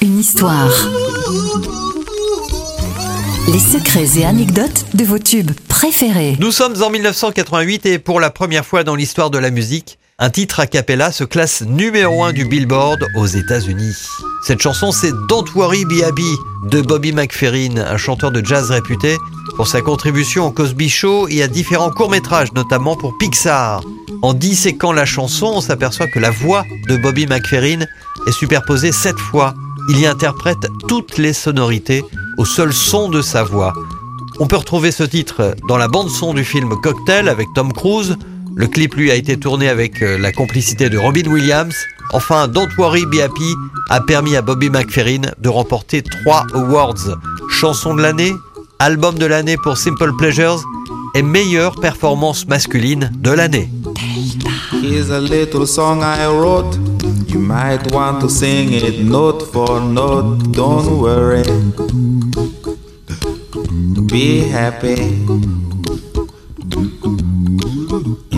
Une histoire. Les secrets et anecdotes de vos tubes préférés. Nous sommes en 1988 et pour la première fois dans l'histoire de la musique, un titre a cappella se classe numéro 1 du Billboard aux États-Unis. Cette chanson, c'est Don't Worry Be Happy de Bobby McFerrin, un chanteur de jazz réputé pour sa contribution au Cosby Show et à différents courts-métrages, notamment pour Pixar. En disséquant la chanson, on s'aperçoit que la voix de Bobby McFerrin est superposée sept fois. Il y interprète toutes les sonorités au seul son de sa voix. On peut retrouver ce titre dans la bande-son du film Cocktail avec Tom Cruise. Le clip, lui, a été tourné avec euh, la complicité de Robin Williams. Enfin, Don't Worry Be Happy a permis à Bobby McFerrin de remporter trois awards. Chanson de l'année, album de l'année pour Simple Pleasures et meilleure performance masculine de l'année. You might want to sing it note for note. Don't worry. Be happy.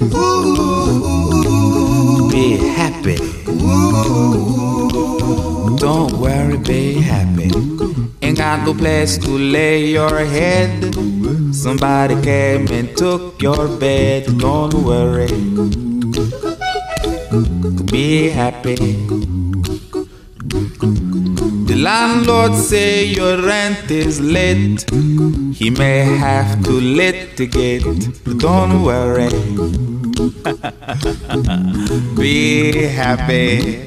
Be happy. Don't worry, be happy. Ain't got no place to lay your head. Somebody came and took your bed. Don't worry. Be happy. The landlord say your rent is late. He may have to litigate. Don't worry. Be happy.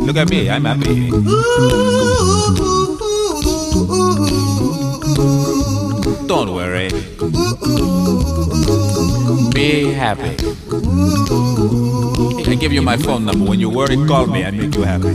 Look at me, I'm happy. Don't worry. Be happy. I give you my phone number. When you're worried, call me. I make you happy.